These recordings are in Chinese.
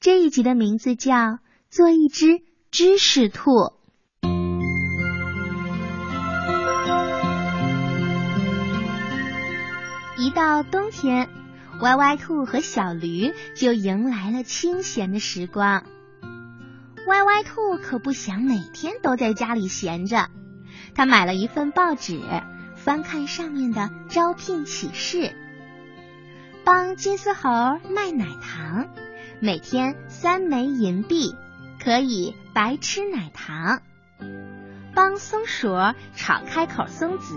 这一集的名字叫《做一只知识兔》。一到冬天，歪歪兔和小驴就迎来了清闲的时光。歪歪兔可不想每天都在家里闲着，他买了一份报纸，翻看上面的招聘启事，帮金丝猴卖奶糖，每天三枚银币，可以白吃奶糖；帮松鼠炒开口松子，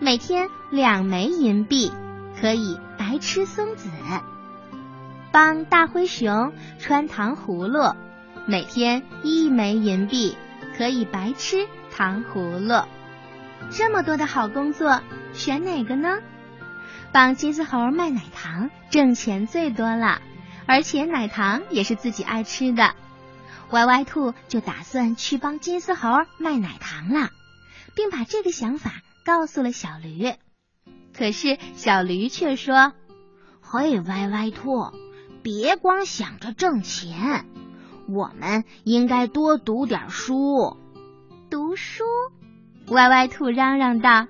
每天两枚银币，可以白吃松子；帮大灰熊穿糖葫芦。每天一枚银币，可以白吃糖葫芦。这么多的好工作，选哪个呢？帮金丝猴卖奶糖，挣钱最多了，而且奶糖也是自己爱吃的。歪歪兔就打算去帮金丝猴卖奶糖了，并把这个想法告诉了小驴。可是小驴却说：“嘿，歪歪兔，别光想着挣钱。”我们应该多读点书。读书，歪歪兔嚷嚷道：“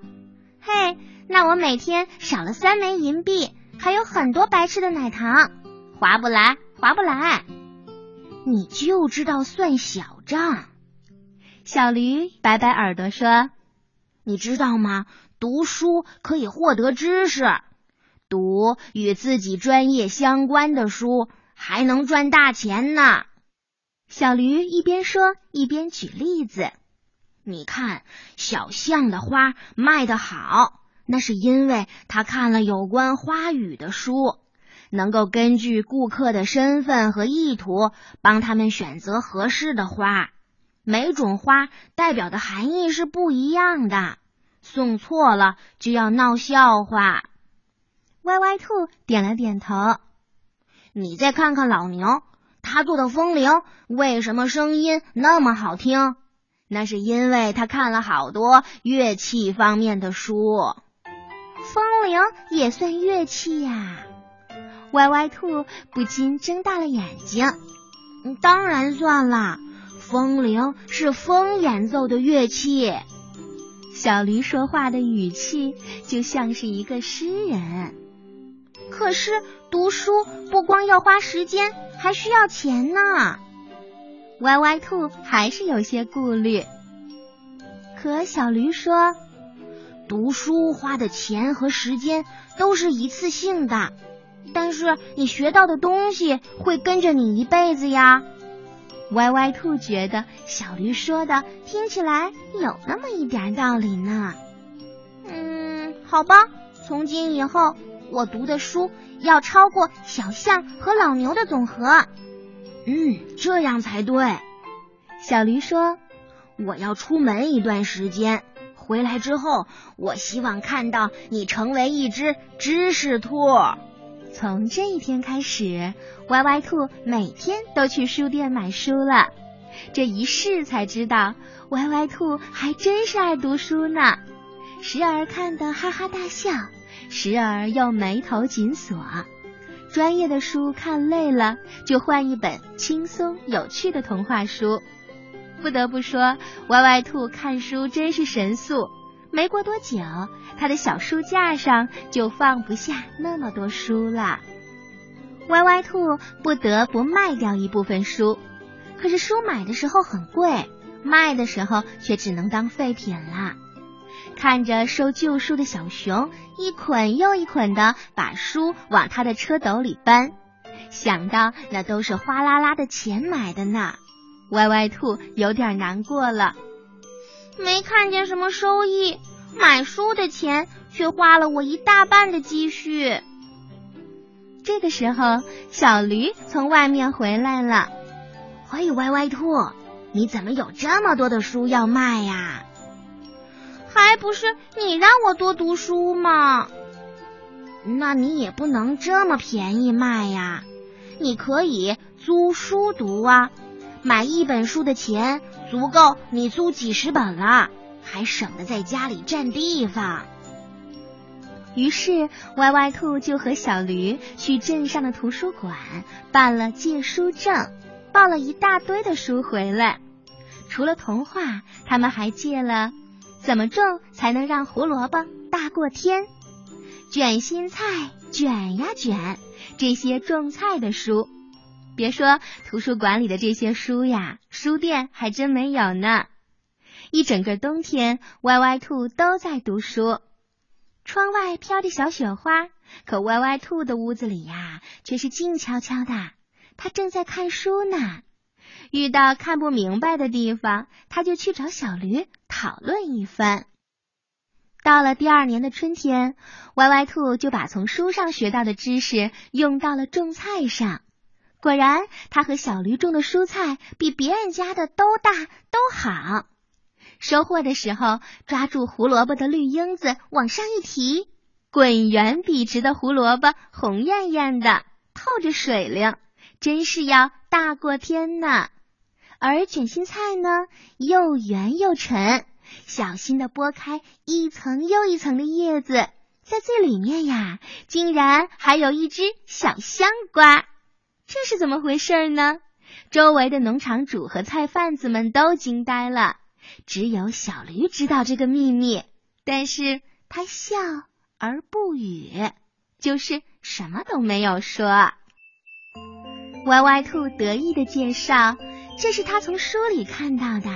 嘿，那我每天少了三枚银币，还有很多白吃的奶糖，划不来，划不来。你就知道算小账。”小驴摆摆耳朵说：“你知道吗？读书可以获得知识，读与自己专业相关的书，还能赚大钱呢。”小驴一边说一边举例子：“你看，小象的花卖得好，那是因为他看了有关花语的书，能够根据顾客的身份和意图，帮他们选择合适的花。每种花代表的含义是不一样的，送错了就要闹笑话。”歪歪兔点了点头。你再看看老牛。他做的风铃为什么声音那么好听？那是因为他看了好多乐器方面的书。风铃也算乐器呀？歪歪兔不禁睁大了眼睛。当然算了，风铃是风演奏的乐器。小驴说话的语气就像是一个诗人。可是读书不光要花时间。还需要钱呢，歪歪兔还是有些顾虑。可小驴说：“读书花的钱和时间都是一次性的，但是你学到的东西会跟着你一辈子呀。”歪歪兔觉得小驴说的听起来有那么一点道理呢。嗯，好吧，从今以后我读的书。要超过小象和老牛的总和。嗯，这样才对。小驴说：“我要出门一段时间，回来之后，我希望看到你成为一只知识兔。”从这一天开始，歪歪兔每天都去书店买书了。这一试才知道，歪歪兔还真是爱读书呢，时而看得哈哈大笑。时而又眉头紧锁，专业的书看累了，就换一本轻松有趣的童话书。不得不说，歪歪兔看书真是神速。没过多久，他的小书架上就放不下那么多书了。歪歪兔不得不卖掉一部分书，可是书买的时候很贵，卖的时候却只能当废品了。看着收旧书的小熊一捆又一捆的把书往他的车斗里搬，想到那都是哗啦啦的钱买的呢，歪歪兔有点难过了。没看见什么收益，买书的钱却花了我一大半的积蓄。这个时候，小驴从外面回来了。嘿，歪歪兔，你怎么有这么多的书要卖呀？还不是你让我多读书吗？那你也不能这么便宜卖呀！你可以租书读啊，买一本书的钱足够你租几十本了，还省得在家里占地方。于是歪歪兔就和小驴去镇上的图书馆办了借书证，抱了一大堆的书回来。除了童话，他们还借了《怎么种才能让胡萝卜大过天》《卷心菜卷呀卷》这些种菜的书。别说图书馆里的这些书呀，书店还真没有呢。一整个冬天，歪歪兔都在读书。窗外飘着小雪花，可歪歪兔的屋子里呀，却是静悄悄的。他正在看书呢。遇到看不明白的地方，他就去找小驴讨论一番。到了第二年的春天，歪歪兔就把从书上学到的知识用到了种菜上。果然，他和小驴种的蔬菜比别人家的都大都好。收获的时候，抓住胡萝卜的绿缨子往上一提，滚圆笔直的胡萝卜红艳艳的，透着水灵，真是要大过天呢。而卷心菜呢，又圆又沉，小心的剥开一层又一层的叶子，在最里面呀，竟然还有一只小香瓜。这是怎么回事呢？周围的农场主和菜贩子们都惊呆了。只有小驴知道这个秘密，但是他笑而不语，就是什么都没有说。歪歪兔得意的介绍：“这是他从书里看到的。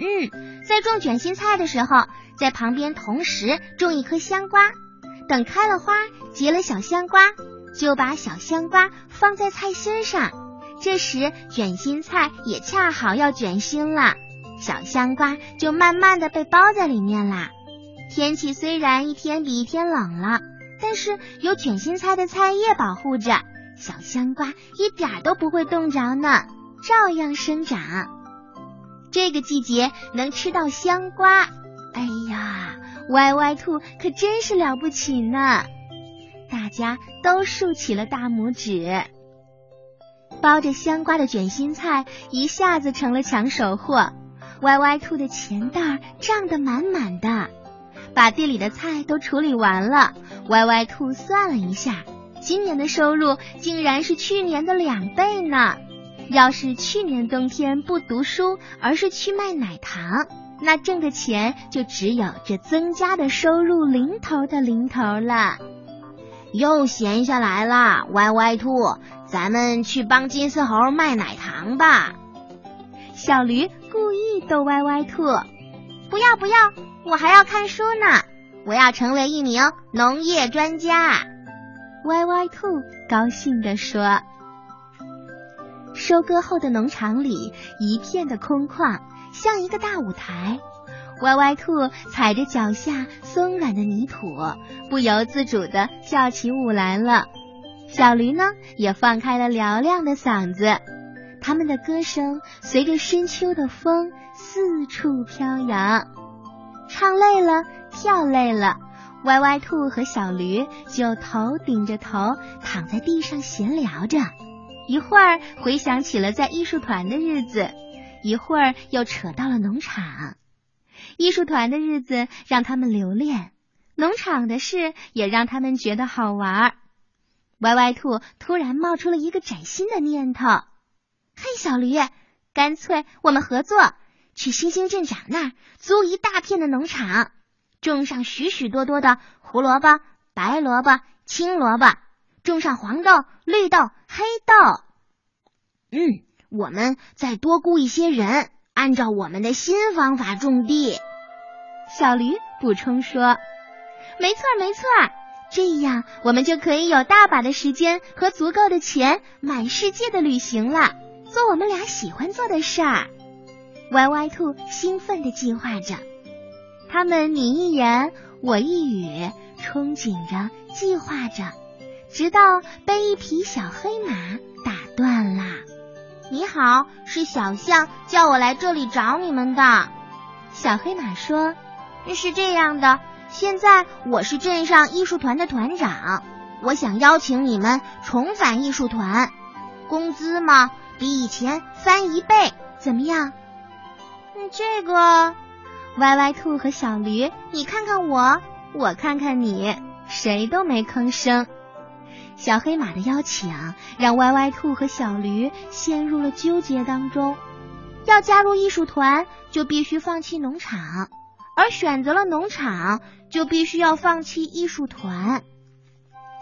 嗯，在种卷心菜的时候，在旁边同时种一颗香瓜，等开了花，结了小香瓜，就把小香瓜放在菜心上，这时卷心菜也恰好要卷心了。”小香瓜就慢慢的被包在里面啦。天气虽然一天比一天冷了，但是有卷心菜的菜叶保护着，小香瓜一点都不会冻着呢，照样生长。这个季节能吃到香瓜，哎呀，歪歪兔可真是了不起呢！大家都竖起了大拇指。包着香瓜的卷心菜一下子成了抢手货。歪歪兔的钱袋胀得满满的，把地里的菜都处理完了。歪歪兔算了一下，今年的收入竟然是去年的两倍呢。要是去年冬天不读书，而是去卖奶糖，那挣的钱就只有这增加的收入零头的零头了。又闲下来了，歪歪兔，咱们去帮金丝猴卖奶糖吧。小驴。故意逗歪歪兔，不要不要，我还要看书呢，我要成为一名农业专家。歪歪兔高兴地说。收割后的农场里一片的空旷，像一个大舞台。歪歪兔踩着脚下松软的泥土，不由自主的跳起舞来了。小驴呢，也放开了嘹亮的嗓子。他们的歌声随着深秋的风四处飘扬，唱累了，跳累了，歪歪兔和小驴就头顶着头躺在地上闲聊着，一会儿回想起了在艺术团的日子，一会儿又扯到了农场。艺术团的日子让他们留恋，农场的事也让他们觉得好玩。歪歪兔突然冒出了一个崭新的念头。嘿，小驴，干脆我们合作，去星星镇长那儿租一大片的农场，种上许许多多的胡萝卜、白萝卜、青萝卜，种上黄豆、绿豆、黑豆。嗯，我们再多雇一些人，按照我们的新方法种地。小驴补充说：“没错，没错，这样我们就可以有大把的时间和足够的钱，满世界的旅行了。”做我们俩喜欢做的事儿，歪歪兔兴奋地计划着。他们你一言我一语，憧憬着，计划着，直到被一匹小黑马打断了。你好，是小象叫我来这里找你们的。小黑马说：“是这样的，现在我是镇上艺术团的团长，我想邀请你们重返艺术团，工资嘛。”比以前翻一倍，怎么样？嗯，这个歪歪兔和小驴，你看看我，我看看你，谁都没吭声。小黑马的邀请让歪歪兔和小驴陷入了纠结当中。要加入艺术团，就必须放弃农场；而选择了农场，就必须要放弃艺术团。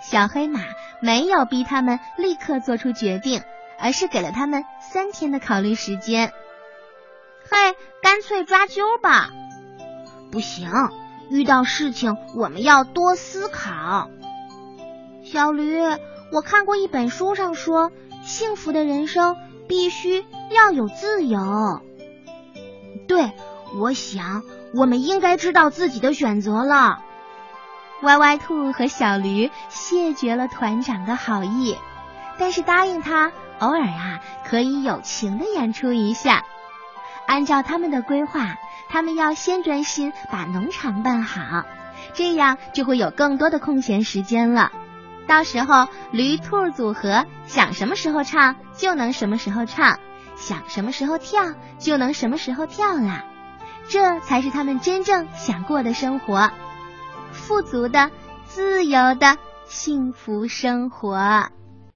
小黑马没有逼他们立刻做出决定，而是给了他们三天的考虑时间。嘿，干脆抓阄吧！不行，遇到事情我们要多思考。小驴，我看过一本书上说，幸福的人生必须要有自由。对，我想我们应该知道自己的选择了。歪歪兔和小驴谢绝了团长的好意，但是答应他偶尔啊可以友情的演出一下。按照他们的规划，他们要先专心把农场办好，这样就会有更多的空闲时间了。到时候驴兔组合想什么时候唱就能什么时候唱，想什么时候跳就能什么时候跳啦。这才是他们真正想过的生活。富足的、自由的幸福生活。